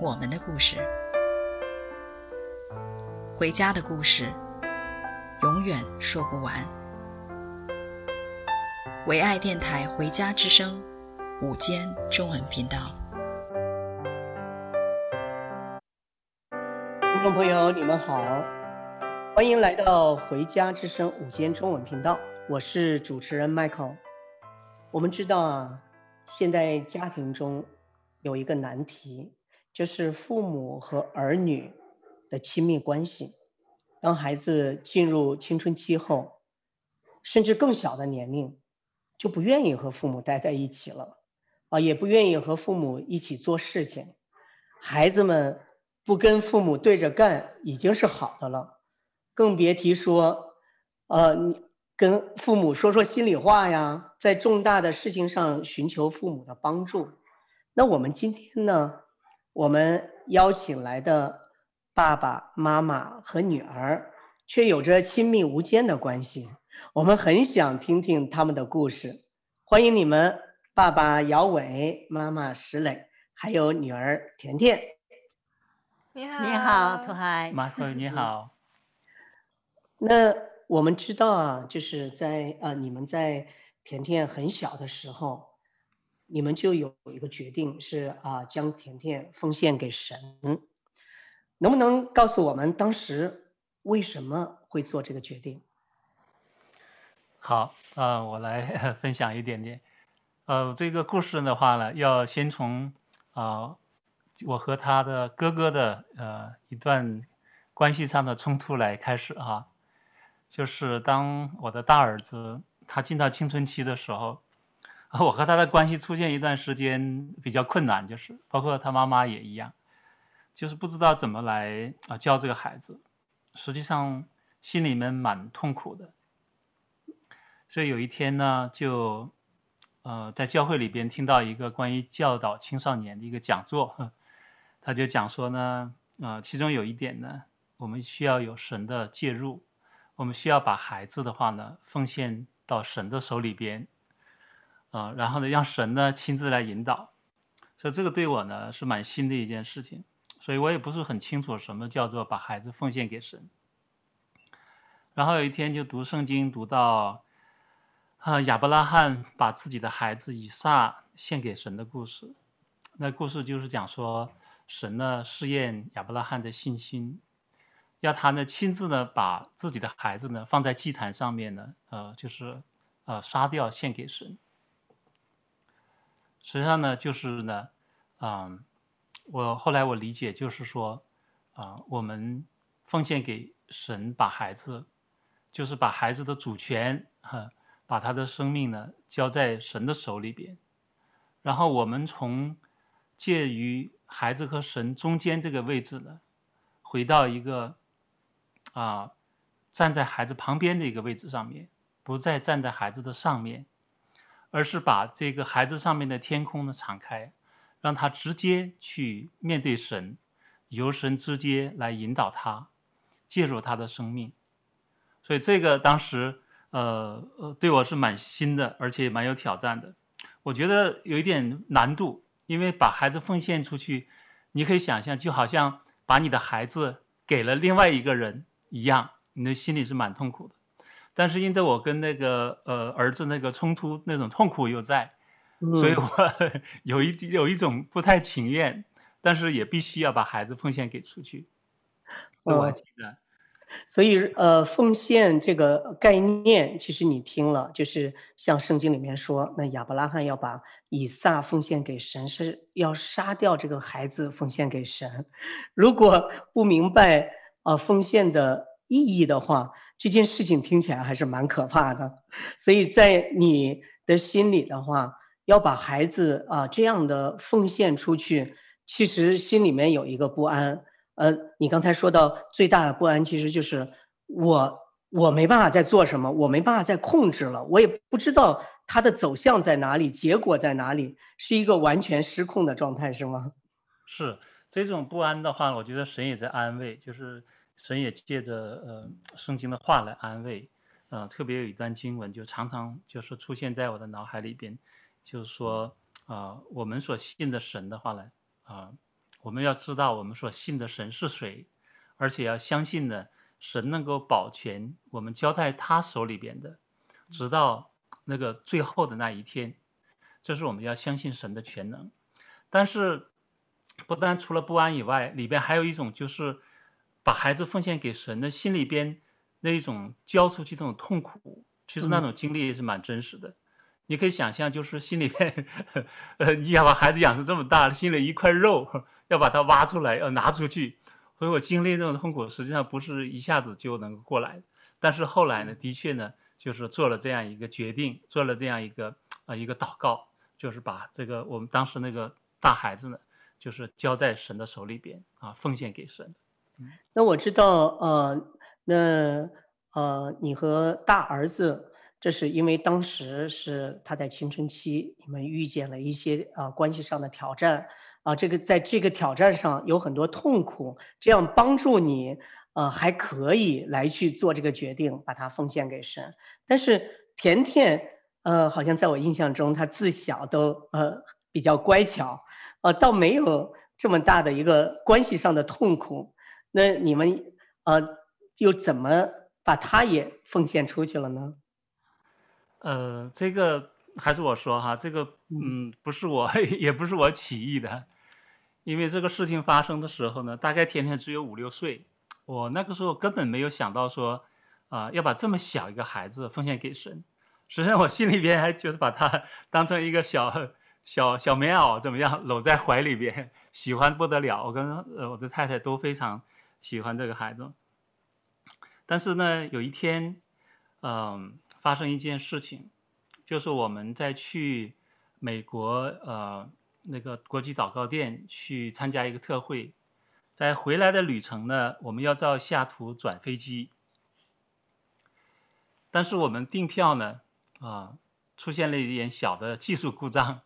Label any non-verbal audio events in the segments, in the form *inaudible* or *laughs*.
我们的故事，回家的故事，永远说不完。唯爱电台《回家之声》午间中文频道，听众朋友，你们好，欢迎来到《回家之声》午间中文频道，我是主持人 Michael。我们知道啊，现在家庭中有一个难题，就是父母和儿女的亲密关系。当孩子进入青春期后，甚至更小的年龄，就不愿意和父母待在一起了，啊，也不愿意和父母一起做事情。孩子们不跟父母对着干已经是好的了，更别提说，呃，你。跟父母说说心里话呀，在重大的事情上寻求父母的帮助。那我们今天呢，我们邀请来的爸爸妈妈和女儿却有着亲密无间的关系。我们很想听听他们的故事。欢迎你们，爸爸姚伟，妈妈石磊，还有女儿甜甜。你好，你好，土海，马克，你好。那。我们知道啊，就是在呃，你们在甜甜很小的时候，你们就有一个决定是啊，将甜甜奉献给神。能不能告诉我们当时为什么会做这个决定？好啊，我来分享一点点。呃，这个故事的话呢，要先从啊，我和他的哥哥的呃一段关系上的冲突来开始啊。就是当我的大儿子他进到青春期的时候，*laughs* 我和他的关系出现一段时间比较困难，就是包括他妈妈也一样，就是不知道怎么来啊教这个孩子，实际上心里面蛮痛苦的。所以有一天呢，就呃在教会里边听到一个关于教导青少年的一个讲座，*laughs* 他就讲说呢，啊、呃、其中有一点呢，我们需要有神的介入。我们需要把孩子的话呢，奉献到神的手里边，啊、然后呢，让神呢亲自来引导，所以这个对我呢是蛮新的一件事情，所以我也不是很清楚什么叫做把孩子奉献给神。然后有一天就读圣经，读到啊亚伯拉罕把自己的孩子以撒献给神的故事，那故事就是讲说神呢试验亚伯拉罕的信心。要他呢亲自呢把自己的孩子呢放在祭坛上面呢，呃，就是呃杀掉献给神。实际上呢就是呢，嗯、呃，我后来我理解就是说，啊、我们奉献给神，把孩子，就是把孩子的主权哈，把他的生命呢交在神的手里边，然后我们从介于孩子和神中间这个位置呢，回到一个。啊，站在孩子旁边的一个位置上面，不再站在孩子的上面，而是把这个孩子上面的天空呢敞开，让他直接去面对神，由神直接来引导他，介入他的生命。所以这个当时呃呃对我是蛮新的，而且蛮有挑战的。我觉得有一点难度，因为把孩子奉献出去，你可以想象，就好像把你的孩子给了另外一个人。一样，你的心里是蛮痛苦的，但是因着我跟那个呃儿子那个冲突，那种痛苦又在，嗯、所以我 *laughs* 有一有一种不太情愿，但是也必须要把孩子奉献给出去。我还记得，嗯、所以呃，奉献这个概念，其实你听了，就是像圣经里面说，那亚伯拉罕要把以撒奉献给神，是要杀掉这个孩子奉献给神。如果不明白。啊，奉献的意义的话，这件事情听起来还是蛮可怕的。所以在你的心里的话，要把孩子啊这样的奉献出去，其实心里面有一个不安。呃，你刚才说到最大的不安，其实就是我我没办法再做什么，我没办法再控制了，我也不知道它的走向在哪里，结果在哪里，是一个完全失控的状态，是吗？是这种不安的话，我觉得神也在安慰，就是神也借着呃圣经的话来安慰。呃，特别有一段经文，就常常就是出现在我的脑海里边，就是说啊、呃，我们所信的神的话呢，啊、我们要知道我们所信的神是谁，而且要相信呢，神能够保全我们交在他手里边的，直到那个最后的那一天。这是我们要相信神的全能。但是，不单除了不安以外，里边还有一种就是把孩子奉献给神的心里边那一种交出去那种痛苦，其实那种经历也是蛮真实的。你可以想象，就是心里边，呃，你要把孩子养成这么大，心里一块肉，要把它挖出来，要拿出去。所以我经历这种痛苦，实际上不是一下子就能过来。但是后来呢，的确呢，就是做了这样一个决定，做了这样一个啊、呃、一个祷告，就是把这个我们当时那个大孩子呢，就是交在神的手里边啊，奉献给神。那我知道，呃，那呃，你和大儿子。这是因为当时是他在青春期，你们遇见了一些啊关系上的挑战啊，这个在这个挑战上有很多痛苦，这样帮助你呃还可以来去做这个决定，把它奉献给神。但是甜甜呃，好像在我印象中，他自小都呃比较乖巧，呃，倒没有这么大的一个关系上的痛苦。那你们呃又怎么把他也奉献出去了呢？呃，这个还是我说哈，这个嗯，不是我，*laughs* 也不是我起意的，因为这个事情发生的时候呢，大概甜甜只有五六岁，我那个时候根本没有想到说，啊、呃，要把这么小一个孩子奉献给神，实际上我心里边还觉得把他 *laughs* 当成一个小小小棉袄怎么样，搂在怀里边，喜欢不得了。我跟呃我的太太都非常喜欢这个孩子，但是呢，有一天，嗯、发生一件事情，就是我们在去美国呃那个国际祷告殿去参加一个特会，在回来的旅程呢，我们要到西雅图转飞机，但是我们订票呢啊出现了一点小的技术故障，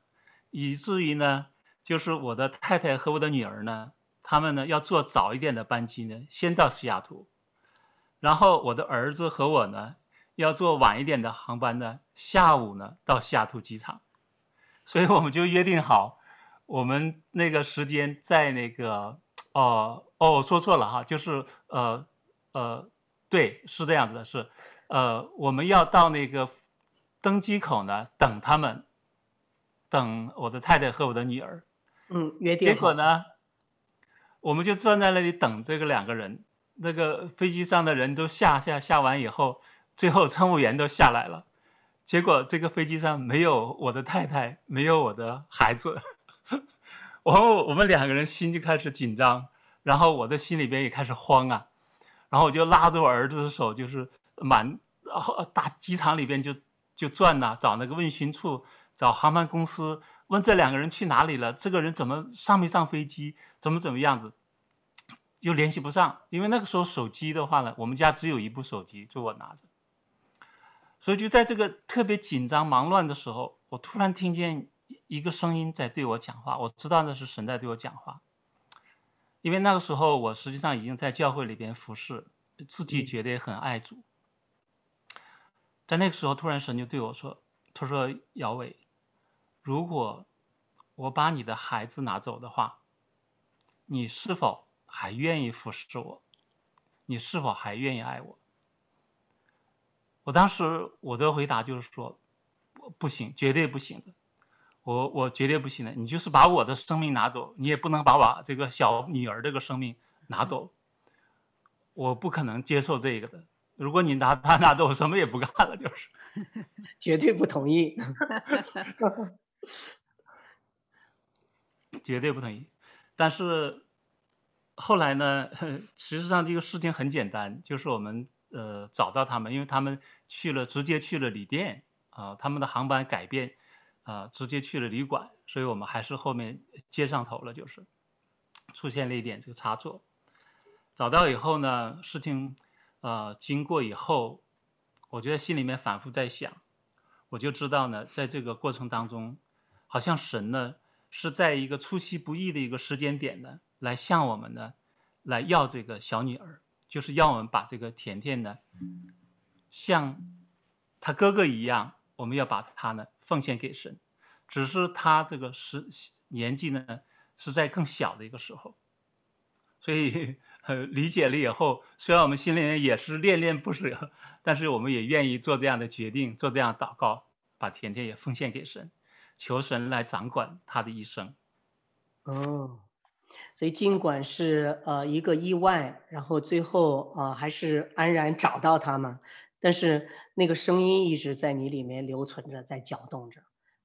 以至于呢，就是我的太太和我的女儿呢，他们呢要坐早一点的班机呢，先到西雅图，然后我的儿子和我呢。要坐晚一点的航班呢，下午呢到西雅图机场，所以我们就约定好，我们那个时间在那个哦哦，我说错了哈，就是呃呃，对，是这样子的，是呃，我们要到那个登机口呢等他们，等我的太太和我的女儿，嗯，约定。结果呢，我们就站在那里等这个两个人，那个飞机上的人都下下下完以后。最后乘务员都下来了，结果这个飞机上没有我的太太，没有我的孩子，*laughs* 我我们两个人心就开始紧张，然后我的心里边也开始慌啊，然后我就拉着我儿子的手，就是满大机场里边就就转呐、找那个问询处，找航班公司，问这两个人去哪里了，这个人怎么上没上飞机，怎么怎么样子。又联系不上，因为那个时候手机的话呢，我们家只有一部手机，就我拿着。所以就在这个特别紧张忙乱的时候，我突然听见一个声音在对我讲话。我知道那是神在对我讲话，因为那个时候我实际上已经在教会里边服侍，自己觉得也很爱主。在那个时候，突然神就对我说：“他说，姚伟，如果我把你的孩子拿走的话，你是否还愿意服侍我？你是否还愿意爱我？”我当时我的回答就是说，不行，绝对不行的，我我绝对不行的。你就是把我的生命拿走，你也不能把我这个小女儿这个生命拿走，我不可能接受这个的。如果你拿他拿走，我什么也不干了，就是，*laughs* 绝对不同意，*laughs* *laughs* 绝对不同意。但是后来呢，*laughs* 实际上这个事情很简单，就是我们。呃，找到他们，因为他们去了，直接去了旅店啊、他们的航班改变啊、直接去了旅馆，所以我们还是后面接上头了，就是。出现了一点这个差错。找到以后呢，事情呃经过以后，我觉得心里面反复在想，我就知道呢，在这个过程当中，好像神呢是在一个出其不意的一个时间点呢，来向我们呢来要这个小女儿，就是要我们把这个甜甜呢，像他哥哥一样，我们要把她呢奉献给神，只是他这个时年纪呢是在更小的一个时候，所以。呃，理解了以后，虽然我们心里面也是恋恋不舍，但是我们也愿意做这样的决定，做这样祷告，把甜甜也奉献给神，求神来掌管他的一生。哦，所以尽管是呃一个意外，然后最后啊、呃、还是安然找到他嘛，但是那个声音一直在你里面留存着，在搅动着，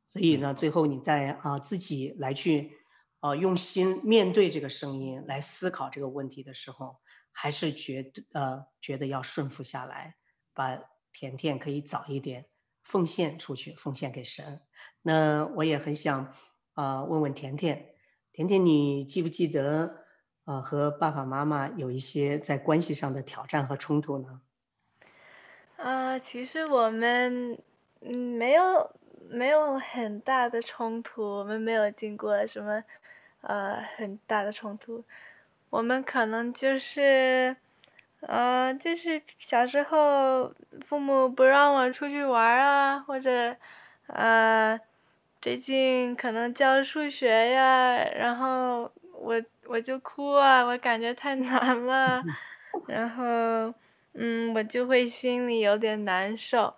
所以呢，最后你再啊、呃、自己来去。呃，用心面对这个声音来思考这个问题的时候，还是觉得呃觉得要顺服下来，把甜甜可以早一点奉献出去，奉献给神。那我也很想啊、呃、问问甜甜，甜甜你记不记得啊、呃、和爸爸妈妈有一些在关系上的挑战和冲突呢？啊、其实我们嗯没有没有很大的冲突，我们没有经过什么。呃，很大的冲突，我们可能就是，呃，就是小时候父母不让我出去玩啊，或者，呃，最近可能教数学呀，然后我我就哭啊，我感觉太 *laughs* 难了，然后，嗯，我就会心里有点难受，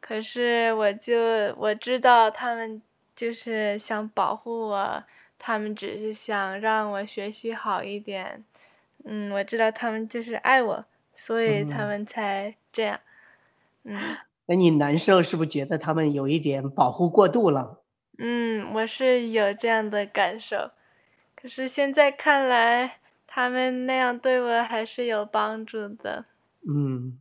可是我就我知道他们就是想保护我。他们只是想让我学习好一点，嗯，我知道他们就是爱我，所以他们才这样，嗯。那你难受是不是觉得他们有一点保护过度了？嗯，我是有这样的感受，可是现在看来，他们那样对我还是有帮助的。嗯，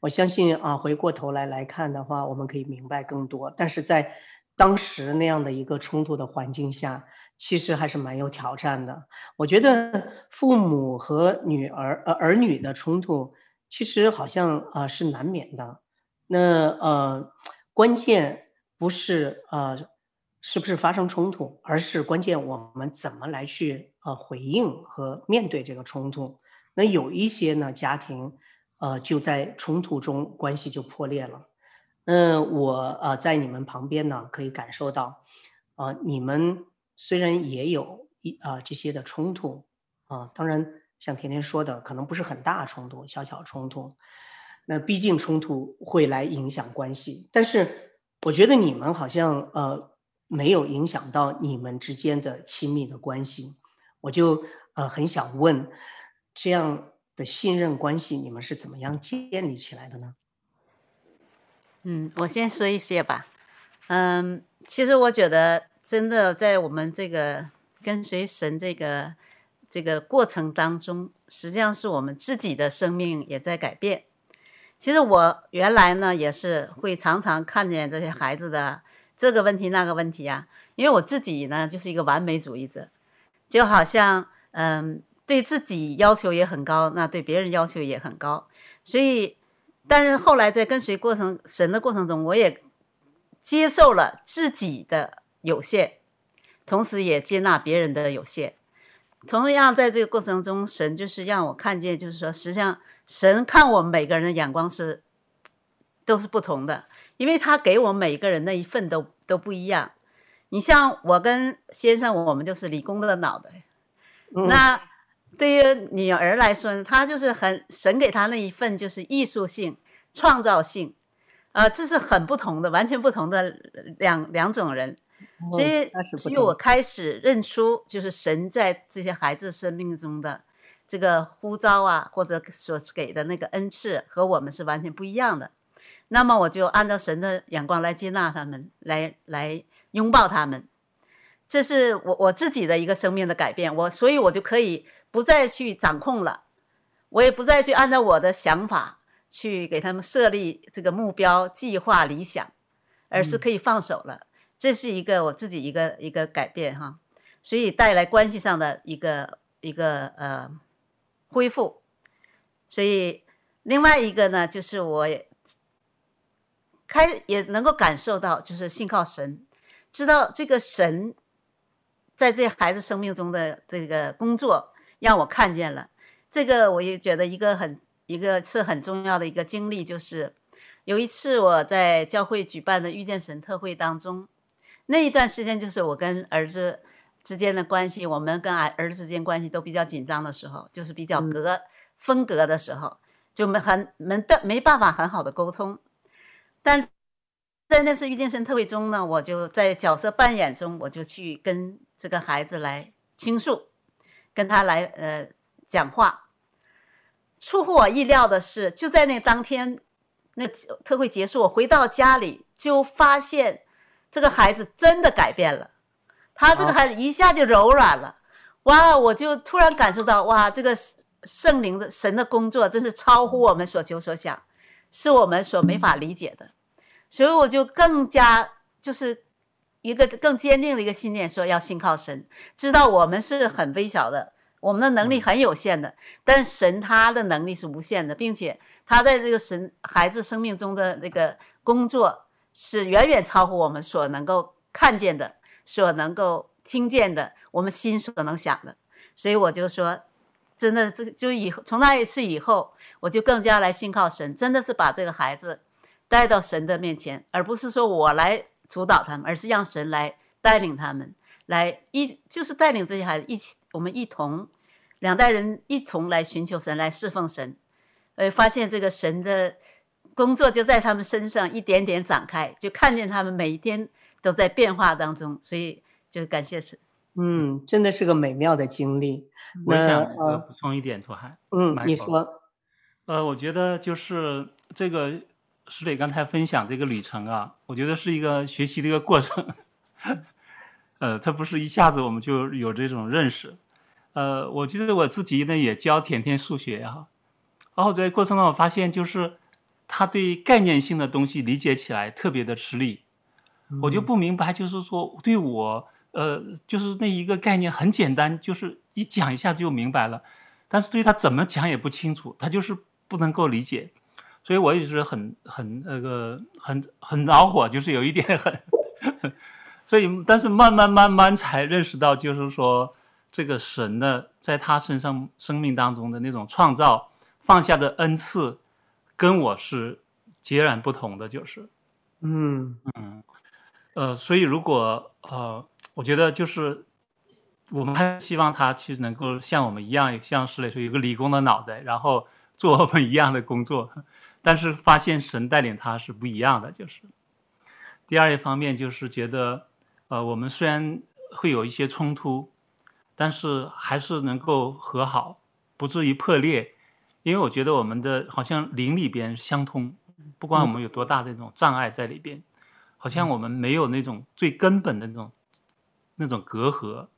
我相信啊，回过头来来看的话，我们可以明白更多。但是在当时那样的一个冲突的环境下。其实还是蛮有挑战的。我觉得父母和女儿呃儿女的冲突，其实好像呃是难免的。那呃关键不是呃是不是发生冲突，而是关键我们怎么来去呃回应和面对这个冲突。那有一些呢家庭呃就在冲突中关系就破裂了。那，我呃在你们旁边呢可以感受到，呃你们。虽然也有一啊、这些的冲突啊，当然像甜甜说的，可能不是很大冲突，小小冲突。那毕竟冲突会来影响关系，但是我觉得你们好像呃没有影响到你们之间的亲密的关系。我就呃很想问，这样的信任关系你们是怎么样建立起来的呢？嗯，我先说一些吧。嗯，其实我觉得。真的，在我们这个跟随神这个这个过程当中，实际上是我们自己的生命也在改变。其实我原来呢，也是会常常看见这些孩子的这个问题那个问题啊，因为我自己呢就是一个完美主义者，就好像嗯，对自己要求也很高，那对别人要求也很高。所以，但是后来在跟随过程神的过程中，我也接受了自己的。有限，同时也接纳别人的有限。同样，在这个过程中，神就是让我看见，就是说，实际上神看我们每个人的眼光是都是不同的，因为他给我们每个人那一份都都不一样。你像我跟先生，我们就是理工的脑袋。嗯、那对于女儿来说呢，她就是很神给她那一份就是艺术性、创造性，啊、呃，这是很不同的，完全不同的两两种人。所以，所以我开始认出，就是神在这些孩子生命中的这个呼召啊，或者所给的那个恩赐，和我们是完全不一样的。那么，我就按照神的眼光来接纳他们，来来拥抱他们。这是我我自己的一个生命的改变。我所以，我就可以不再去掌控了，我也不再去按照我的想法去给他们设立这个目标、计划、理想，而是可以放手了。嗯这是一个我自己一个一个改变哈，所以带来关系上的一个一个呃恢复。所以另外一个呢，就是我也开也能够感受到，就是信靠神，知道这个神在这孩子生命中的这个工作，让我看见了。这个我也觉得一个很一个是很重要的一个经历，就是有一次我在教会举办的遇见神特会当中，那一段时间就是我跟儿子之间的关系，我们跟儿儿子之间关系都比较紧张的时候，就是比较隔分隔的时候，就没很没办没办法很好的沟通。但在那次遇见神特会中呢，我就在角色扮演中，我就去跟这个孩子来倾诉，跟他来呃讲话。出乎我意料的是，就在那当天，那特会结束，我回到家里就发现这个孩子真的改变了，他这个孩子一下就柔软了，哇！我就突然感受到，哇，这个圣灵的神的工作真是超乎我们所求所想，是我们所没法理解的，所以我就更加就是一个更坚定的一个信念，说要信靠神，知道我们是很微小的。我们的能力很有限的，但神他的能力是无限的，并且他在这个神孩子生命中的那个工作是远远超乎我们所能够看见的，所能够听见的，我们心所能想的。所以我就说，真的，这就以后从那一次以后，我就更加来信靠神，真的是把这个孩子带到神的面前，而不是说我来主导他们，而是让神来带领他们，来一就是带领这些孩子一起，我们一同。两代人一同来寻求神，来侍奉神，呃，发现这个神的工作就在他们身上一点点展开，就看见他们每一天都在变化当中，所以就感谢神。嗯，真的是个美妙的经历。我想补充一点，拓海。嗯，你说。呃，我觉得就是这个石磊刚才分享这个旅程啊，我觉得是一个学习的一个过程。*laughs* 呃，他不是一下子我们就有这种认识。呃，我记得我自己呢也教甜甜数学哈，然后在过程中我发现，就是他对概念性的东西理解起来特别的吃力，我就不明白，就是说对我，呃，就是那一个概念很简单，就是一讲一下就明白了，但是对他怎么讲也不清楚，他就是不能够理解，所以我一直很很那个很很恼火，就是有一点很，所以但是慢慢慢慢才认识到，就是说。这个神的在他身上生命当中的那种创造放下的恩赐，跟我是截然不同的，就是，嗯嗯，呃，所以如果呃，我觉得就是我们还希望他其实能够像我们一样，像石磊说有个理工的脑袋，然后 *laughs* 做我们一样的工作，但是发现神带领他是不一样的，就是。第二一方面就是觉得，呃，我们虽然会有一些冲突。但是还是能够和好，不至于破裂，因为我觉得我们的好像灵里边相通，不管我们有多大的那种障碍在里边，好像我们没有那种最根本的那种那种隔阂，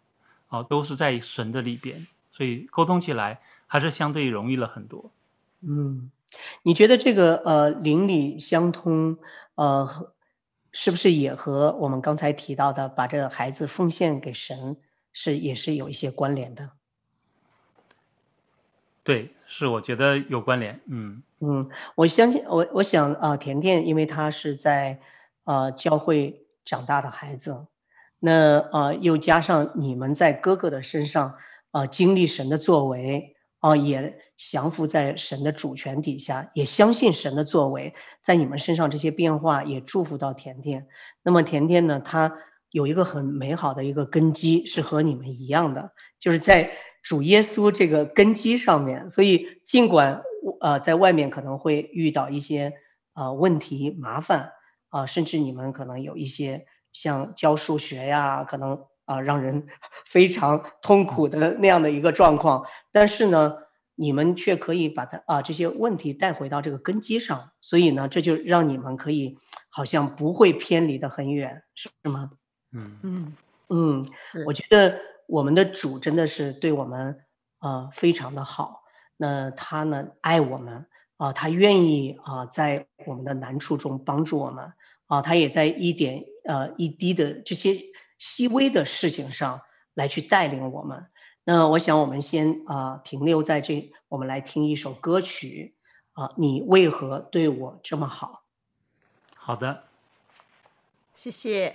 啊，都是在神的里边，所以沟通起来还是相对容易了很多。嗯，你觉得这个呃灵里相通，呃，是不是也和我们刚才提到的把这个孩子奉献给神？是，也是有一些关联的。对，是我觉得有关联。嗯嗯，我相信我，我想啊、甜甜，因为她是在啊、呃、教会长大的孩子，那啊、呃、又加上你们在哥哥的身上啊、经历神的作为啊、也降服在神的主权底下，也相信神的作为，在你们身上这些变化也祝福到甜甜。那么甜甜呢，她。有一个很美好的一个根基，是和你们一样的，就是在主耶稣这个根基上面。所以尽管呃在外面可能会遇到一些啊、呃、问题麻烦啊、呃，甚至你们可能有一些像教数学呀，可能啊、呃、让人 *laughs* 非常痛苦的那样的一个状况，但是呢，你们却可以把它啊、呃、这些问题带回到这个根基上，所以呢，这就让你们可以好像不会偏离得很远，是吗？嗯嗯嗯，我觉得我们的主真的是对我们呃非常的好。那他呢爱我们啊、呃，他愿意啊、呃、在我们的难处中帮助我们啊、呃，他也在一点呃一滴的这些细微的事情上来去带领我们。那我想我们先啊、呃、停留在这，我们来听一首歌曲啊、呃，你为何对我这么好？好的，谢谢。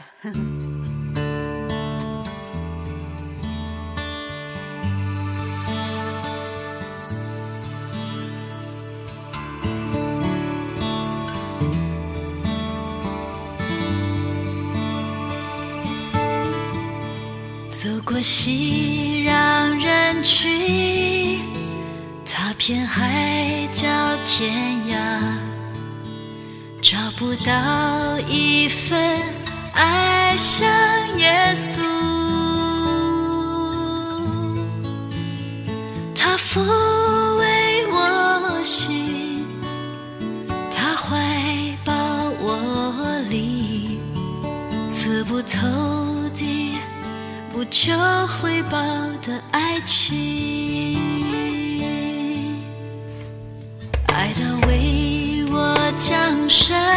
爱到为我降生，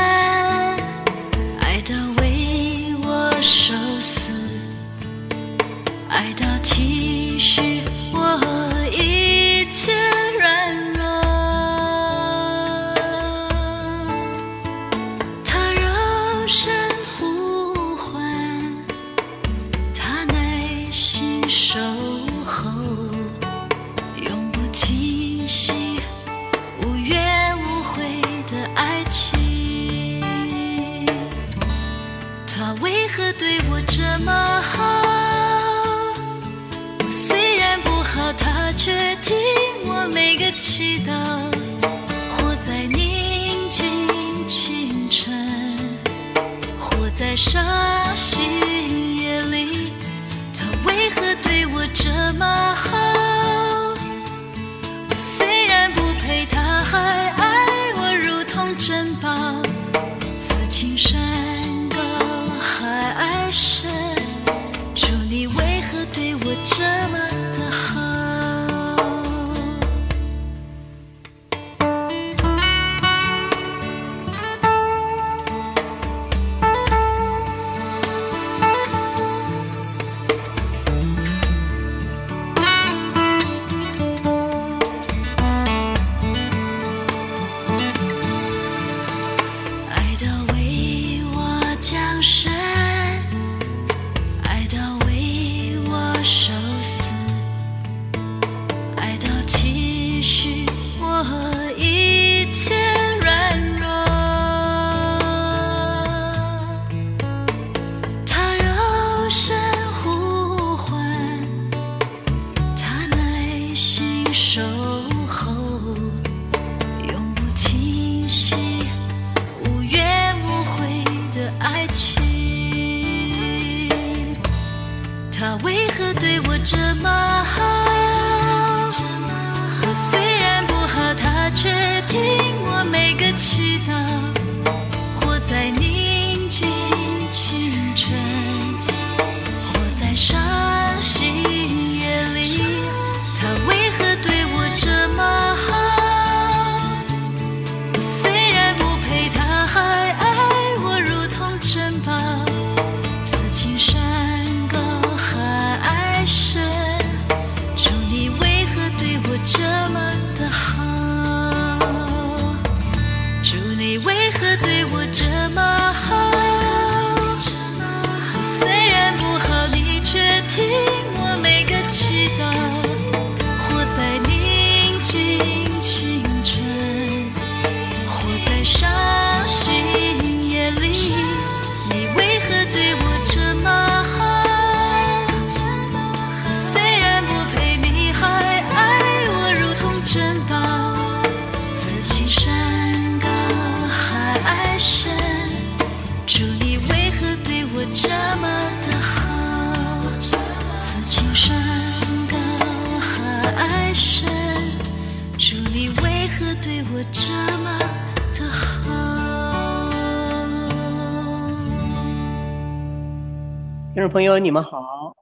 听众朋友，你们好，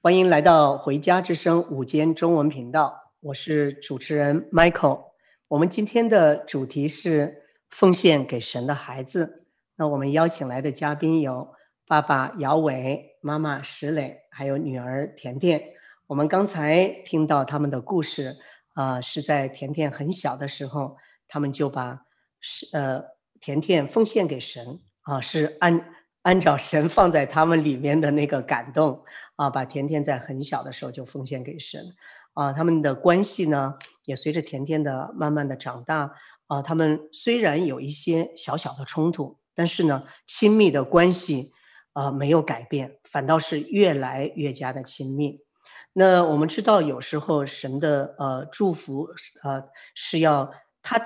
欢迎来到《回家之声》午间中文频道，我是主持人 Michael。我们今天的主题是奉献给神的孩子。那我们邀请来的嘉宾有爸爸姚伟、妈妈石磊，还有女儿甜甜。我们刚才听到他们的故事，啊、是在甜甜很小的时候，他们就把是呃甜甜奉献给神啊、是按按照神放在他们里面的那个感动啊、把甜甜在很小的时候就奉献给神啊、他们的关系呢，也随着甜甜的慢慢的长大啊、他们虽然有一些小小的冲突，但是呢，亲密的关系。啊、没有改变，反倒是越来越加的亲密。那我们知道，有时候神的呃祝福，呃是要他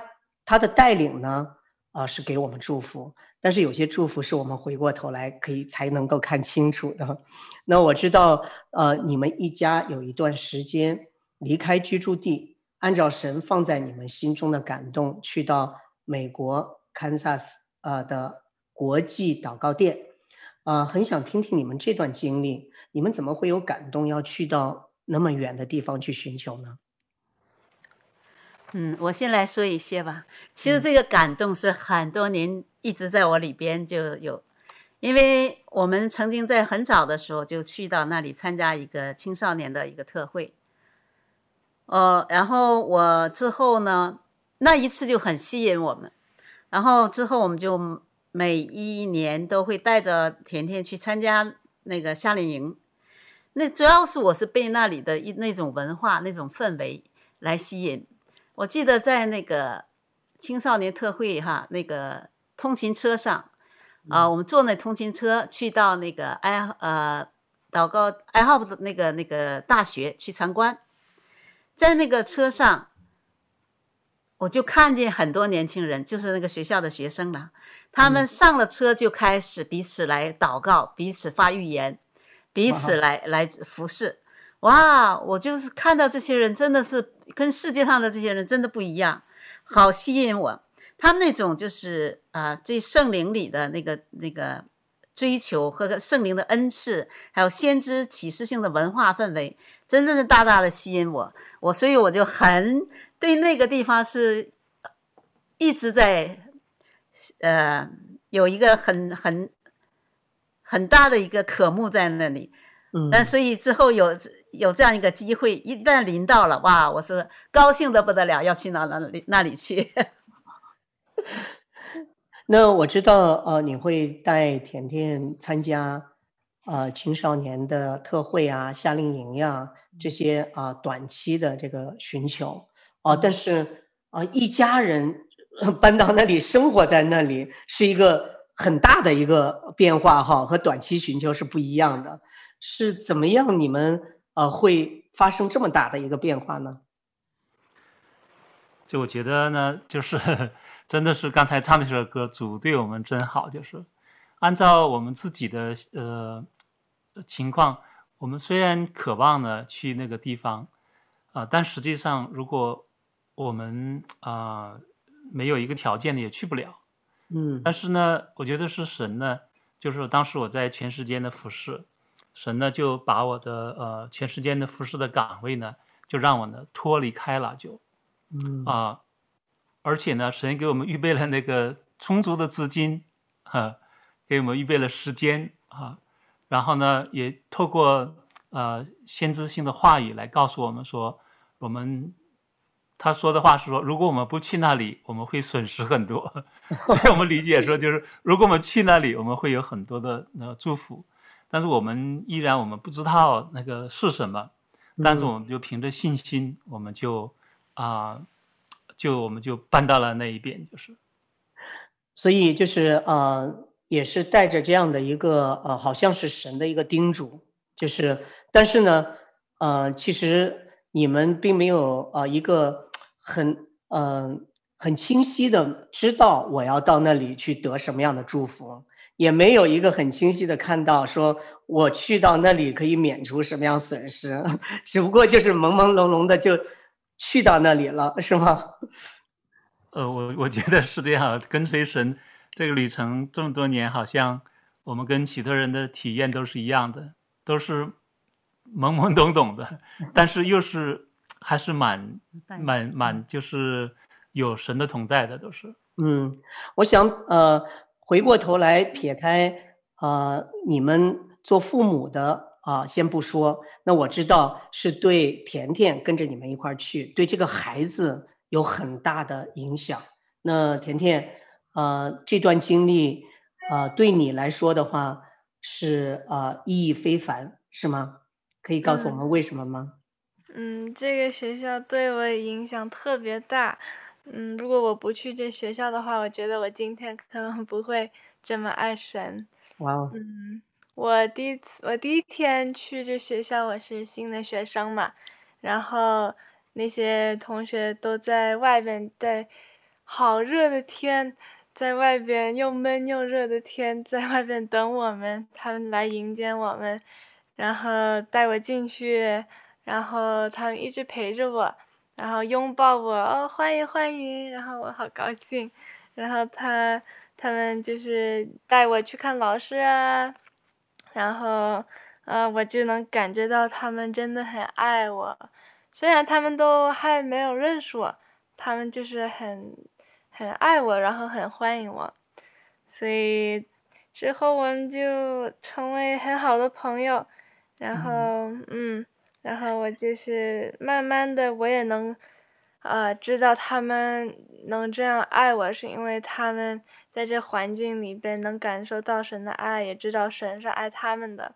他的带领呢，啊、是给我们祝福，但是有些祝福是我们回过头来可以才能够看清楚的。那我知道，呃，你们一家有一段时间离开居住地，按照神放在你们心中的感动，去到美国堪萨斯呃的国际祷告殿。啊、呃，很想听听你们这段经历，你们怎么会有感动要去到那么远的地方去寻求呢？嗯，我先来说一些吧。其实这个感动是很多年一直在我里边就有，因为我们曾经在很早的时候就去到那里参加一个青少年的一个特会。呃，然后我之后呢，那一次就很吸引我们，然后之后我们就。每一年都会带着甜甜去参加那个夏令营，那主要是我是被那里的一那种文化、那种氛围来吸引。我记得在那个青少年特会哈，那个通勤车上啊、呃，我们坐那通勤车去到那个爱呃祷告爱好的那个那个大学去参观，在那个车上。我就看见很多年轻人，就是那个学校的学生了。他们上了车就开始彼此来祷告，彼此发预言，彼此来来服侍。哇！我就是看到这些人，真的是跟世界上的这些人真的不一样，好吸引我。他们那种就是啊，对圣灵里的那个那个追求和圣灵的恩赐，还有先知启示性的文化氛围，真的是大大的吸引我。我所以我就很。对那个地方是一直在，呃，有一个很很很大的一个渴慕在那里，嗯，但所以之后有有这样一个机会，一旦临到了，哇，我是高兴的不得了，要去哪哪里那里去。*laughs* 那我知道，呃，你会带甜甜参加，呃，青少年的特会啊、夏令营呀、啊、这些啊、呃、短期的这个寻求。啊，但是啊，一家人 *laughs* 搬到那里生活在那里，是一个很大的一个变化哈，和短期寻求是不一样的。是怎么样？你们呃会发生这么大的一个变化呢？就我觉得呢，就是真的是刚才唱的这首歌，主对我们真好。就是按照我们自己的呃情况，我们虽然渴望呢去那个地方啊，呃，但实际上如果我们啊、呃，没有一个条件的也去不了，嗯。但是呢，我觉得是神呢，就是当时我在全世间的服侍，神呢就把我的呃全世间的服侍的岗位呢，就让我呢脱离开了，就，嗯啊、呃，而且呢，神给我们预备了那个充足的资金，哈，给我们预备了时间啊，然后呢，也透过呃先知性的话语来告诉我们说，我们。他说的话是说，如果我们不去那里，我们会损失很多。*laughs* 所以我们理解说，就是如果我们去那里，我们会有很多的那个祝福。但是我们依然我们不知道那个是什么，但是我们就凭着信心，我们就啊、呃，就我们就搬到了那一边，就是。所以就是呃，也是带着这样的一个呃，好像是神的一个叮嘱，就是，但是呢，呃，其实你们并没有呃一个。很嗯、呃，很清晰的知道我要到那里去得什么样的祝福，也没有一个很清晰的看到说我去到那里可以免除什么样损失，只不过就是朦朦胧胧的就去到那里了，是吗？*laughs* 呃，我我觉得是这样，跟随神这个旅程这么多年，好像我们跟许多人的体验都是一样的，都是懵懵懂懂的，*laughs* 但是又是。还是蛮蛮蛮，就是有神的同在的，都是。嗯，我想呃，回过头来撇开啊、呃，你们做父母的啊，先不说。那我知道是对甜甜跟着你们一块儿去，对这个孩子有很大的影响。那甜甜，呃，这段经历，呃，对你来说的话是呃意义非凡，是吗？可以告诉我们为什么吗？嗯，这个学校对我影响特别大。嗯，如果我不去这学校的话，我觉得我今天可能不会这么爱神。哇哦。嗯，我第一次，我第一天去这学校，我是新的学生嘛，然后那些同学都在外边，在好热的天，在外边又闷又热的天，*laughs* 在外边等我们，他们来迎接我们，然后带我进去，然后他们一直陪着我。然后拥抱我哦，欢迎欢迎，然后我好高兴，*laughs* 然后他他们就是带我去看老师啊，然后呃我就能感觉到他们真的很爱我，虽然他们都还没有认识我，他们就是很很爱我，然后很欢迎我，所以之后我们就成为很好的朋友，然后嗯。嗯然后我就是慢慢的，我也能，呃，知道他们能这样爱我，是因为他们在这环境里边能感受到神的爱，也知道神是爱他们的，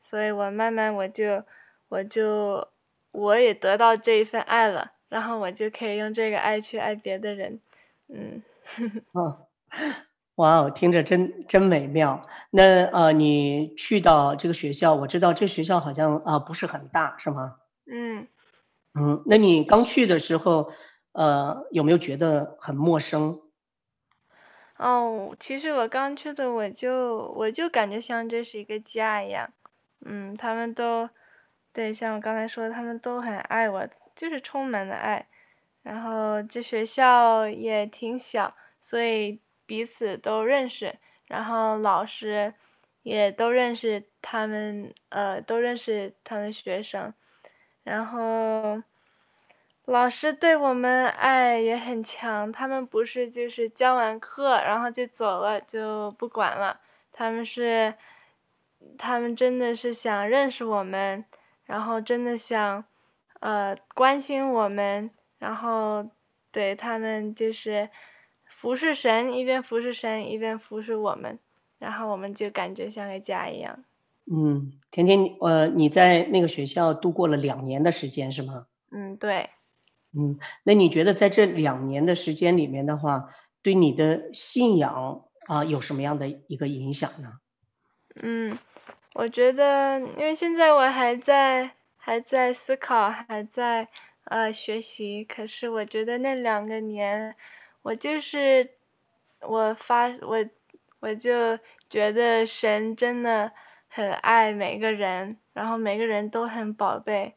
所以我慢慢我就，我就，我也得到这一份爱了，然后我就可以用这个爱去爱别的人，嗯。*laughs* 哦哇哦，听着真真美妙。那呃，你去到这个学校，我知道这学校好像啊、呃、不是很大，是吗？嗯嗯。那你刚去的时候，呃，有没有觉得很陌生？哦，其实我刚去的，我就我就感觉像这是一个家一样。嗯，他们都对，像我刚才说，他们都很爱我，就是充满了爱。然后这学校也挺小，所以。彼此都认识，然后老师也都认识他们，呃，都认识他们学生，然后老师对我们爱也很强。他们不是就是教完课然后就走了就不管了，他们是，他们真的是想认识我们，然后真的想，呃，关心我们，然后对他们就是。服侍神，一边服侍神，一边服侍我们，然后我们就感觉像个家一样。嗯，甜甜，呃，你在那个学校度过了两年的时间是吗？嗯，对。嗯，那你觉得在这两年的时间里面的话，对你的信仰啊，有什么样的一个影响呢？嗯，我觉得，因为现在我还在还在思考，还在呃学习，可是我觉得那两个年。我就是，我发我，我就觉得神真的很爱每个人，然后每个人都很宝贝，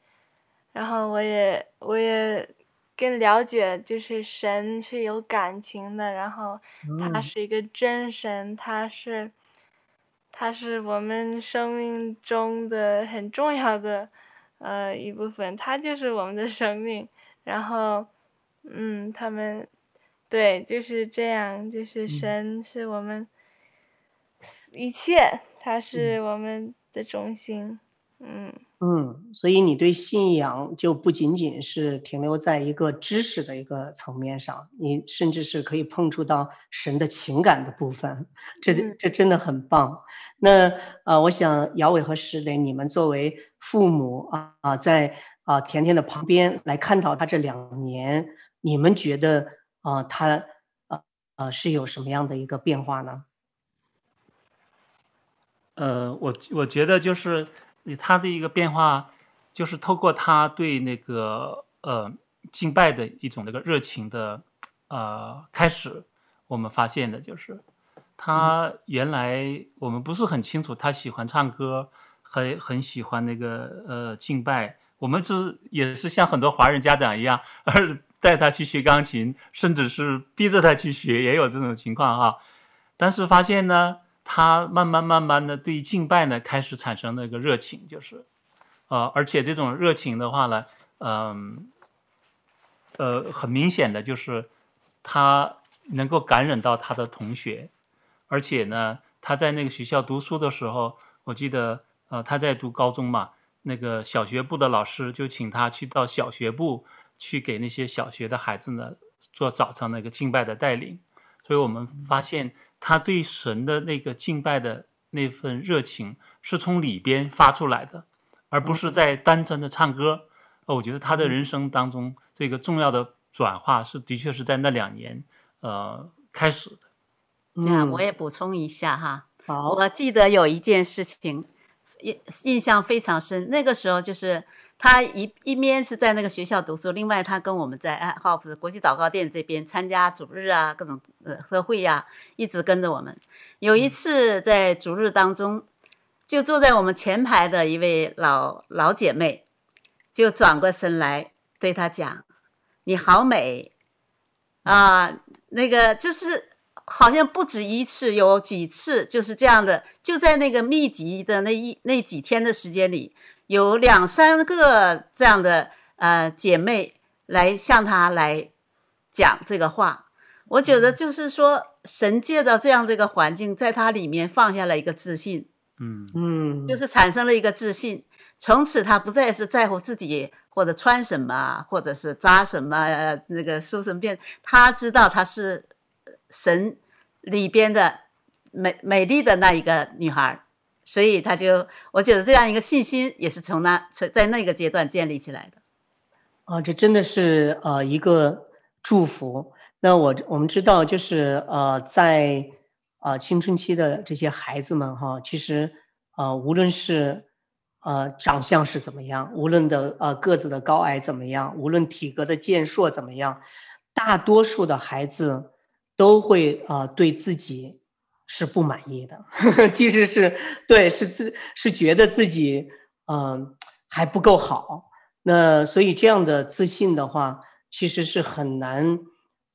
然后我也我也更了解，就是神是有感情的，然后他是一个真神，他是，他是我们生命中的很重要的呃一部分，他就是我们的生命，然后，嗯，他们。对，就是这样，就是神是我们一切，嗯、他是我们的中心，嗯。嗯，所以你对信仰就不仅仅是停留在一个知识的一个层面上，你甚至是可以碰触到神的情感的部分，这这真的很棒。那呃，我想姚伟和石磊，你们作为父母啊啊，在啊甜甜的旁边来看到他这两年，你们觉得？啊、呃，他呃呃是有什么样的一个变化呢？呃，我我觉得就是他的一个变化，就是透过他对那个呃敬拜的一种那个热情的呃开始，我们发现的就是他原来我们不是很清楚他喜欢唱歌，很很喜欢那个呃敬拜，我们是也是像很多华人家长一样而。带他去学钢琴，甚至是逼着他去学，也有这种情况哈。但是发现呢，他慢慢慢慢的对敬拜呢开始产生那个热情，就是，呃，而且这种热情的话呢，嗯，呃，很明显的就是他能够感染到他的同学，而且呢，他在那个学校读书的时候，我记得呃，他在读高中嘛，那个小学部的老师就请他去到小学部去给那些小学的孩子呢做早上那个敬拜的带领，所以我们发现他对神的那个敬拜的那份热情是从里边发出来的，而不是在单纯的唱歌。呃，我觉得他的人生当中这个重要的转化是的确是在那两年呃开始的。那我也补充一下哈，好，我记得有一件事情。印印象非常深，那个时候就是他一一面是在那个学校读书，另外他跟我们在爱 Hope 国际祷告殿这边参加主日啊，各种呃和会呀、一直跟着我们。有一次在主日当中，就坐在我们前排的一位老老姐妹，就转过身来对他讲：“你好美啊！”那个就是。好像不止一次，有几次就是这样的，就在那个密集的那一那几天的时间里，有两三个这样的呃姐妹来向他来讲这个话。我觉得就是说，神借着这样这个环境，在他里面放下了一个自信，嗯嗯，就是产生了一个自信，从此他不再是在乎自己或者穿什么，或者是扎什么，呃，那个梳什么辫，他知道他是。神里边的美美丽的那一个女孩，所以他就，我觉得这样一个信心也是从那在那个阶段建立起来的。啊，这真的是呃一个祝福。那我我们知道，就是呃在呃青春期的这些孩子们哈，其实呃无论是呃长相是怎么样，无论的呃个子的高矮怎么样，无论体格的健硕怎么样，大多数的孩子。都会啊、呃，对自己是不满意的，*laughs* 其实是对，是自是觉得自己嗯、还不够好。那所以这样的自信的话，其实是很难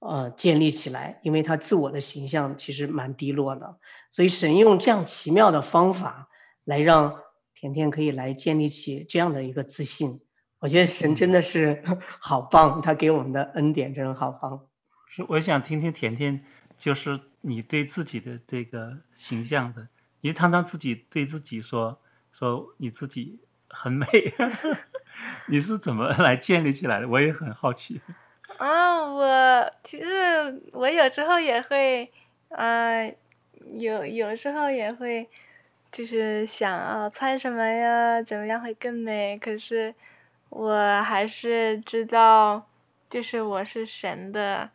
呃建立起来，因为他自我的形象其实蛮低落的。所以神用这样奇妙的方法来让甜甜可以来建立起这样的一个自信。我觉得神真的是 *laughs* 好棒，他给我们的恩典真的好棒。是，我想听听甜甜，就是你对自己的这个形象的，你常常自己对自己说说你自己很美，*laughs* 你是怎么来建立起来的？我也很好奇。*laughs* 啊，我其实我有时候也会，啊，有有时候也会，就是想啊，穿什么呀，怎么样会更美？可是我还是知道，就是我是神的。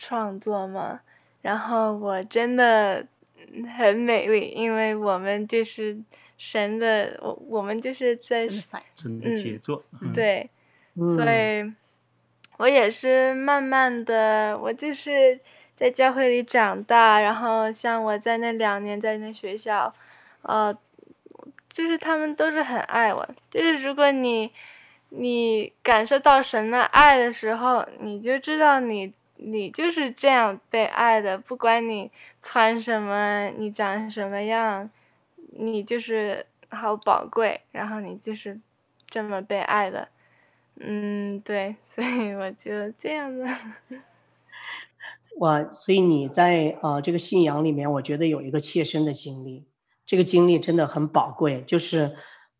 创作嘛，然后我真的很美丽，因为我们就是神的，我我们就是在神的杰作，嗯，对，嗯，所以，我也是慢慢的，我就是在教会里长大，然后像我在那两年在那学校，呃，就是他们都是很爱我，就是如果你你感受到神的爱的时候，你就知道你。你就是这样被爱的，不管你穿什么，你长什么样，你就是好宝贵，然后你就是这么被爱的，嗯，对，所以我就这样子。*laughs* 哇，所以你在、呃、这个信仰里面，我觉得有一个切身的经历，这个经历真的很宝贵，就是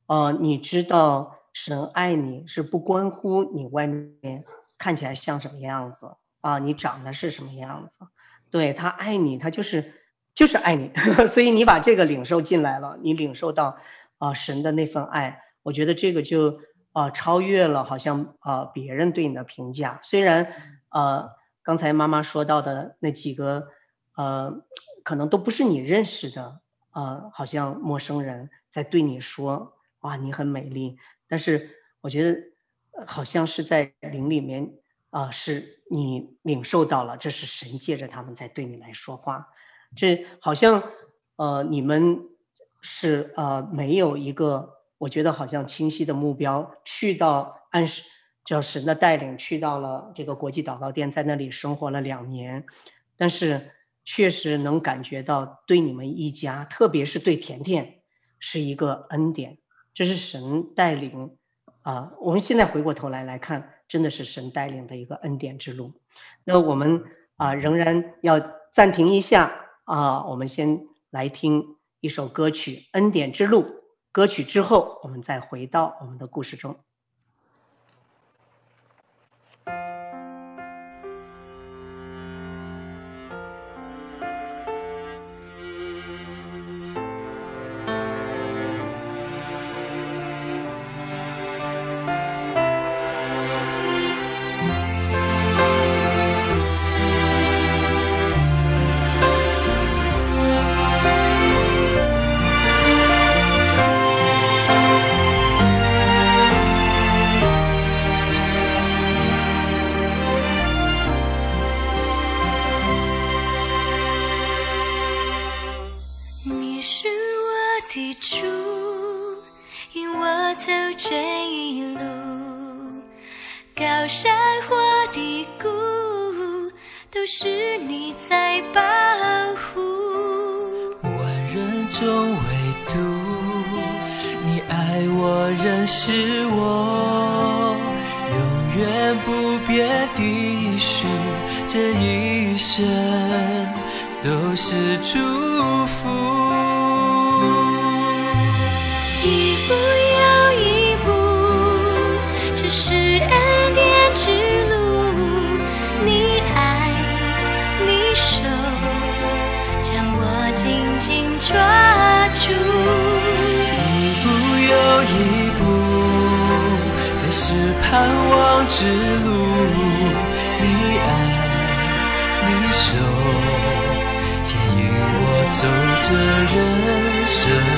呃你知道神爱你是不关乎你外面看起来像什么样子。啊，你长得是什么样子？对，他爱你，他就是就是爱你，*laughs* 所以你把这个领受进来了，你领受到啊神的那份爱，我觉得这个就啊超越了好像啊别人对你的评价。虽然啊刚才妈妈说到的那几个呃可能都不是你认识的啊，好像陌生人在对你说哇你很美丽，但是我觉得好像是在灵里面。啊、是你领受到了，这是神借着他们在对你来说话，这好像呃，你们是呃没有一个，我觉得好像清晰的目标，去到按叫神的带领，去到了这个国际祷告殿，在那里生活了两年，但是确实能感觉到对你们一家，特别是对甜甜，是一个恩典，这是神带领啊、我们现在回过头来来看。真的是神带领的一个恩典之路。那我们啊，仍然要暂停一下啊，我们先来听一首歌曲《恩典之路》，歌曲之后，我们再回到我们的故事中。中唯独你爱我，认识我，永远不变的许，这一生都是祝福。盼望之路，你爱，你守，牵引我走这人生。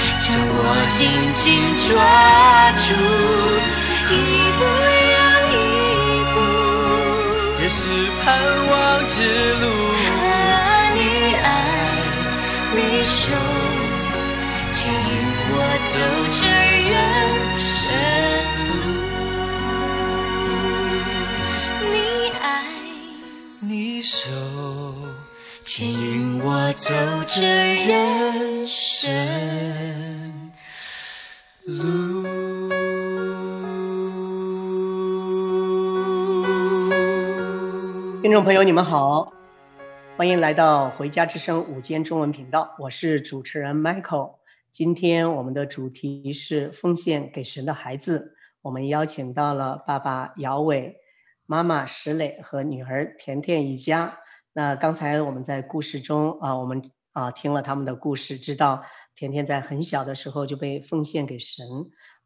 将我紧紧抓住一步又一步这是盼望之路啊你爱你手牵引我走这人生路你爱你手牵引我走这人生。听众朋友，你们好，欢迎来到《回家之声》午间中文频道，我是主持人 Michael。今天我们的主题是奉献给神的孩子，我们邀请到了爸爸姚伟、妈妈石磊和女儿甜甜一家。那刚才我们在故事中啊，我们啊听了他们的故事，知道甜甜在很小的时候就被奉献给神，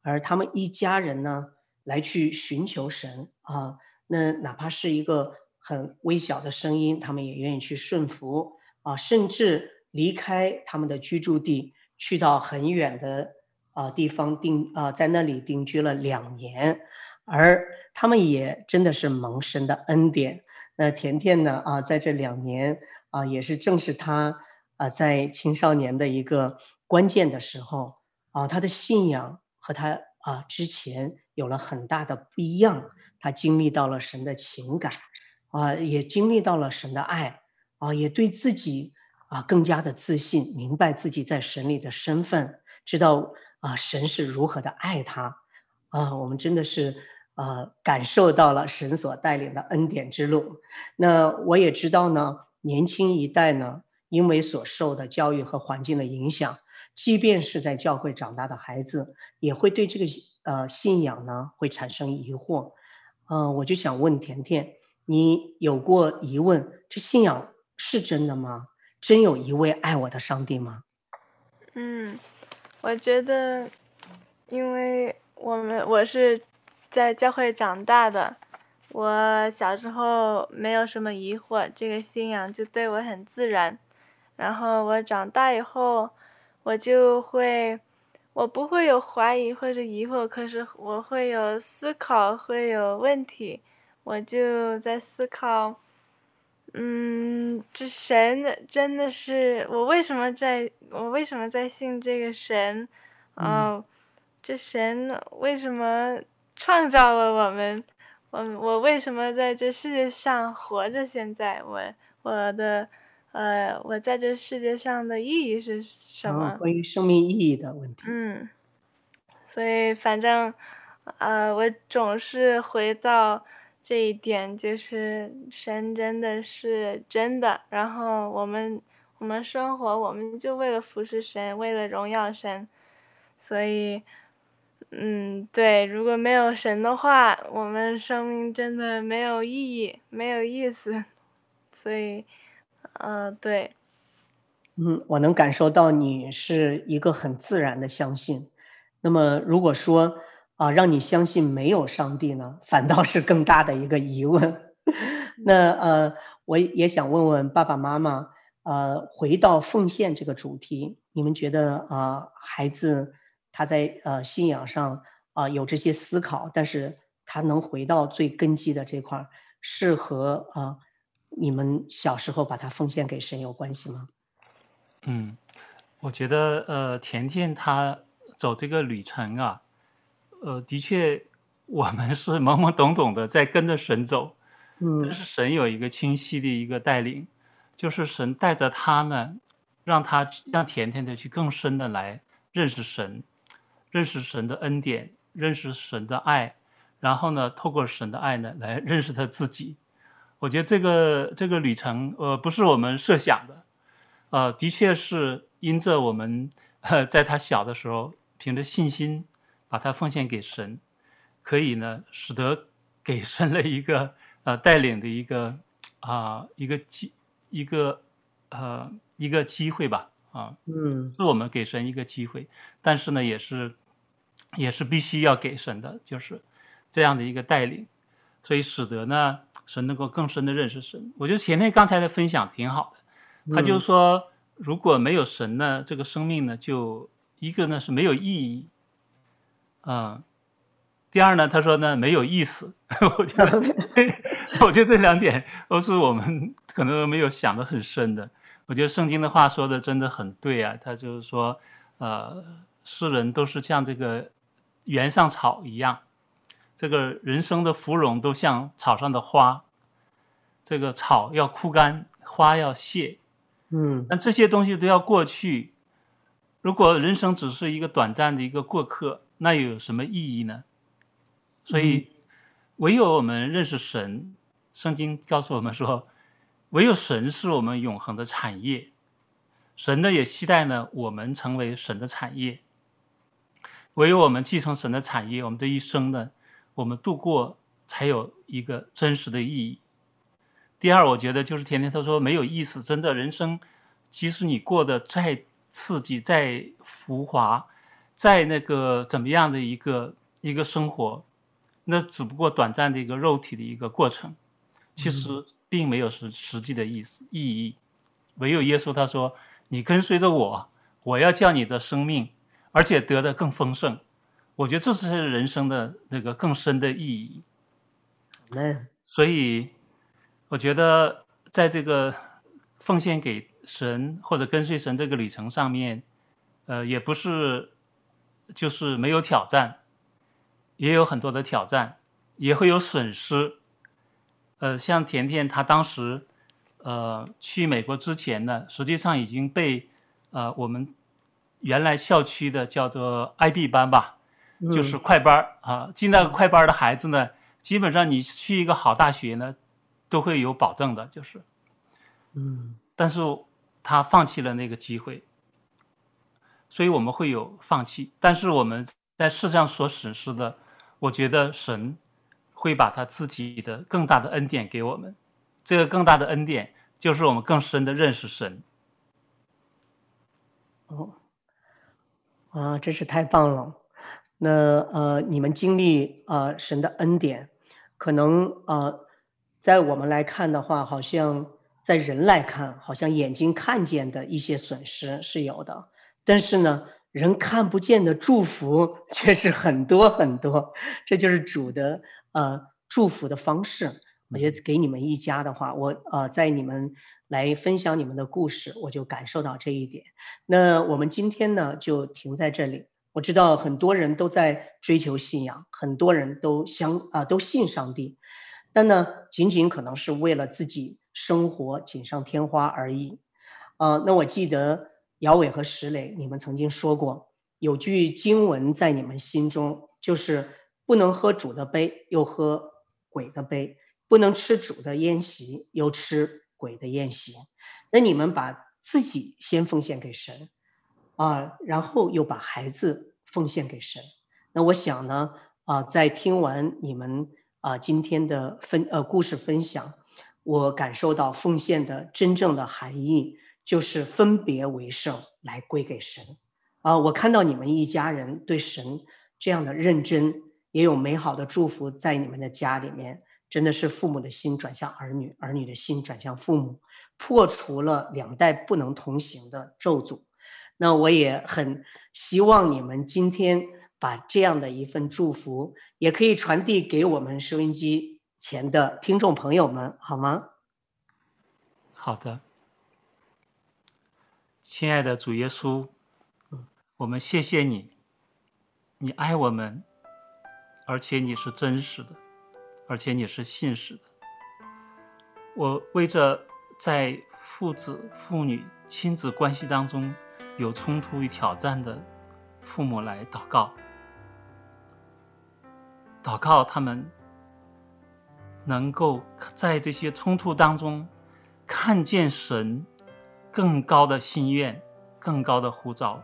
而他们一家人呢来去寻求神啊，那哪怕是一个。很微小的声音，他们也愿意去顺服啊，甚至离开他们的居住地，去到很远的啊地方定啊，在那里定居了两年，而他们也真的是蒙神的恩典。那甜甜呢啊，在这两年啊，也是正是他啊，在青少年的一个关键的时候啊，他的信仰和他啊之前有了很大的不一样，他经历到了神的情感啊，也经历到了神的爱啊，也对自己啊更加的自信，明白自己在神里的身份，知道啊神是如何的爱他啊，我们真的是啊感受到了神所带领的恩典之路。那我也知道呢，年轻一代呢。因为所受的教育和环境的影响，即便是在教会长大的孩子，也会对这个呃信仰呢会产生疑惑。嗯、我就想问甜甜，你有过疑问？这信仰是真的吗？真有一位爱我的上帝吗？嗯，我觉得，因为我们我是在教会长大的，我小时候没有什么疑惑，这个信仰就对我很自然。然后我长大以后，我就会，我不会有怀疑或者疑惑，可是我会有思考，会有问题，我就在思考，嗯，这神真的是我为什么在，我为什么在信这个神？嗯、哦，这神为什么创造了我们？我我为什么在这世界上活着？现在我我的。呃，我在这世界上的意义是什么？关于生命意义的问题。嗯，所以反正，呃，我总是回到这一点，就是神真的是真的。然后我们我们生活，我们就为了服侍神，为了荣耀神。所以，嗯，对，如果没有神的话，我们生命真的没有意义，没有意思。*laughs* 所以。呃，对，嗯，我能感受到你是一个很自然的相信。那么，如果说啊，让你相信没有上帝呢，反倒是更大的一个疑问。*laughs* 那呃，我也想问问爸爸妈妈，呃，回到奉献这个主题，你们觉得啊、孩子他在呃信仰上啊、有这些思考，但是他能回到最根基的这块，是和啊。你们小时候把他奉献给神有关系吗？嗯，我觉得呃，甜甜她走这个旅程啊，呃，的确我们是懵懵懂懂的在跟着神走，嗯，但是神有一个清晰的一个带领，就是神带着他呢，让他让甜甜的去更深的来认识神，认识神的恩典，认识神的爱，然后呢，透过神的爱呢，来认识他自己。我觉得这个这个旅程，呃，不是我们设想的，呃，的确是因着我们，呃，在他小的时候，凭着信心把它奉献给神，可以呢，使得给神了一个呃带领的一个啊、呃、一个机一个呃一个机会吧，啊，嗯，是我们给神一个机会，但是呢，也是也是必须要给神的，就是这样的一个带领。所以使得呢，神能够更深的认识神。我觉得前面刚才的分享挺好的，他就说，如果没有神呢，这个生命呢，就一个呢是没有意义，嗯，第二呢，他说呢没有意思。*laughs* 我觉得，*laughs* 我觉得这两点都是我们可能没有想的很深的。我觉得圣经的话说的真的很对啊，他就是说，呃，世人都是像这个原上草一样。这个人生的芙蓉都像草上的花，这个草要枯干，花要谢，嗯，但这些东西都要过去。如果人生只是一个短暂的一个过客，那又有什么意义呢？所以，唯有我们认识神，圣经告诉我们说，唯有神是我们永恒的产业。神呢也期待呢我们成为神的产业。唯有我们继承神的产业，我们这一生呢。我们度过才有一个真实的意义。第二，我觉得就是甜甜她说没有意思，真的人生，即使你过得再刺激、再浮华、再那个怎么样的一个一个生活，那只不过短暂的一个肉体的一个过程，其实并没有实实际的意思意义。唯有耶稣他说：“你跟随着我，我要叫你的生命，而且得的更丰盛。”我觉得这是人生的那个更深的意义。所以我觉得在这个奉献给神或者跟随神这个旅程上面，呃，也不是就是没有挑战，也有很多的挑战，也会有损失。呃，像甜甜她当时，呃，去美国之前呢，实际上已经被呃我们原来校区的叫做 IB 班吧，嗯、就是快班啊，进那个快班的孩子呢，基本上你去一个好大学呢，都会有保证的，就是，嗯，但是他放弃了那个机会，所以我们会有放弃，但是我们在世上所实施的，我觉得神。会把他自己的更大的恩典给我们，这个更大的恩典就是我们更深的认识神。哦，啊，真是太棒了！那呃，你们经历呃神的恩典，可能呃，在我们来看的话，好像在人来看，好像眼睛看见的一些损失是有的，但是呢，人看不见的祝福却是很多很多，这就是主的。呃，祝福的方式，我觉得给你们一家的话，我呃，在你们来分享你们的故事，我就感受到这一点。那我们今天呢，就停在这里。我知道很多人都在追求信仰，很多人都相啊、都信上帝，但呢，仅仅可能是为了自己生活锦上添花而已。啊、那我记得姚伟和石磊，你们曾经说过，有句经文在你们心中，就是。不能喝主的杯，又喝鬼的杯；不能吃主的宴席，又吃鬼的宴席。那你们把自己先奉献给神，啊，然后又把孩子奉献给神。那我想呢，啊，在听完你们啊今天的分呃故事分享，我感受到奉献的真正的含义，就是分别为圣来归给神。啊，我看到你们一家人对神这样的认真。也有美好的祝福在你们的家里面，真的是父母的心转向儿女，儿女的心转向父母，破除了两代不能同行的咒诅。那我也很希望你们今天把这样的一份祝福，也可以传递给我们收音机前的听众朋友们，好吗？好的，亲爱的主耶稣，我们谢谢你，你爱我们。而且你是真实的，而且你是信实的。我为着在父子、父女、亲子关系当中有冲突与挑战的父母来祷告，祷告他们能够在这些冲突当中看见神更高的心愿、更高的呼召，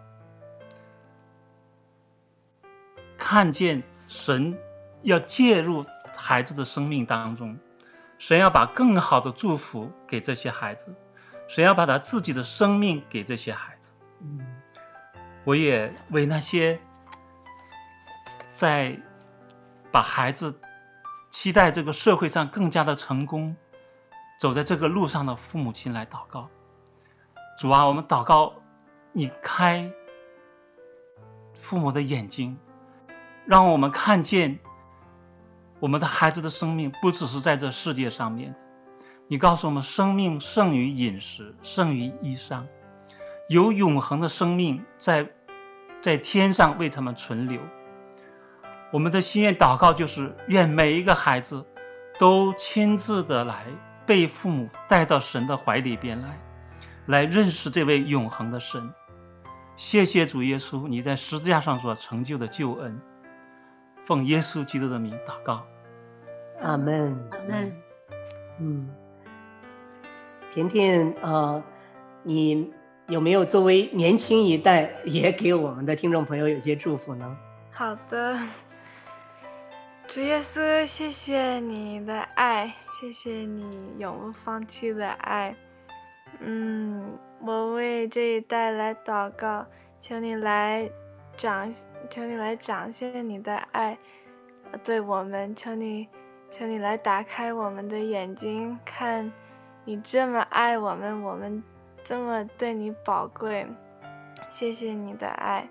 看见。神要介入孩子的生命当中，神要把更好的祝福给这些孩子，神要把他自己的生命给这些孩子。嗯，我也为那些在把孩子期待这个社会上更加的成功，走在这个路上的父母亲来祷告。主啊，我们祷告，你开父母的眼睛。让我们看见，我们的孩子的生命不只是在这世界上面。你告诉我们，生命胜于饮食，胜于衣裳，有永恒的生命在在天上为他们存留。我们的心愿祷告就是，愿每一个孩子都亲自的来被父母带到神的怀里边来，来认识这位永恒的神。谢谢主耶稣，你在十字架上所成就的救恩。奉耶稣基督的名祷告，阿门，阿门。嗯，甜甜啊、呃，你有没有作为年轻一代，也给我们的听众朋友有些祝福呢？好的，主耶稣，谢谢你的爱，谢谢你永不放弃的爱。嗯，我为这一代来祷告，请你来掌。请你来展现你的爱，对我们，求你，求你来打开我们的眼睛，看你这么爱我们，我们这么对你宝贵，谢谢你的爱。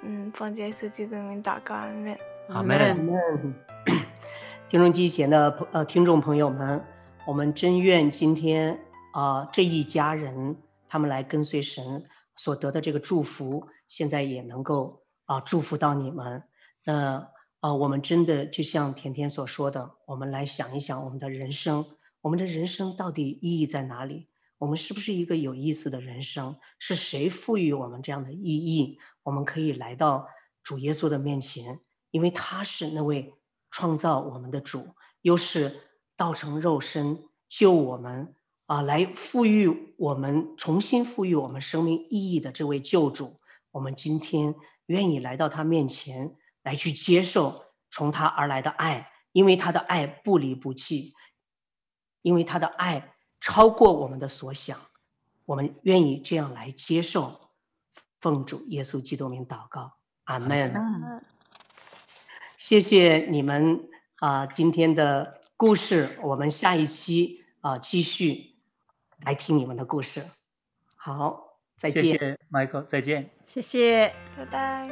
嗯，奉耶稣基督的名祷告，阿门。阿门。阿门。*coughs* 听众机前的朋呃听众朋友们，我们真愿今天啊、这一家人他们来跟随神所得的这个祝福，现在也能够啊祝福到你们。那啊，我们真的就像甜甜所说的，我们来想一想我们的人生，我们的人生到底意义在哪里？我们是不是一个有意思的人生？是谁赋予我们这样的意义？我们可以来到主耶稣的面前，因为他是那位创造我们的主，又是道成肉身救我们啊，来赋予我们重新赋予我们生命意义的这位救主。我们今天愿意来到他面前。来去接受从他而来的爱，因为他的爱不离不弃，因为他的爱超过我们的所想，我们愿意这样来接受，奉主耶稣基督名祷告，阿门。谢谢你们啊、呃，今天的故事，我们下一期啊、呃、继续来听你们的故事。好，再见，谢谢 Michael，再见，谢谢，拜拜。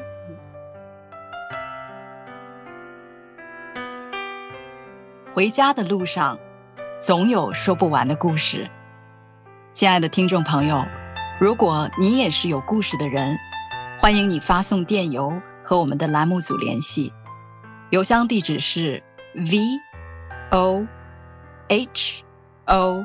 回家的路上，总有说不完的故事。亲爱的听众朋友，如果你也是有故事的人，欢迎你发送电邮和我们的栏目组联系。邮箱地址是 v o h o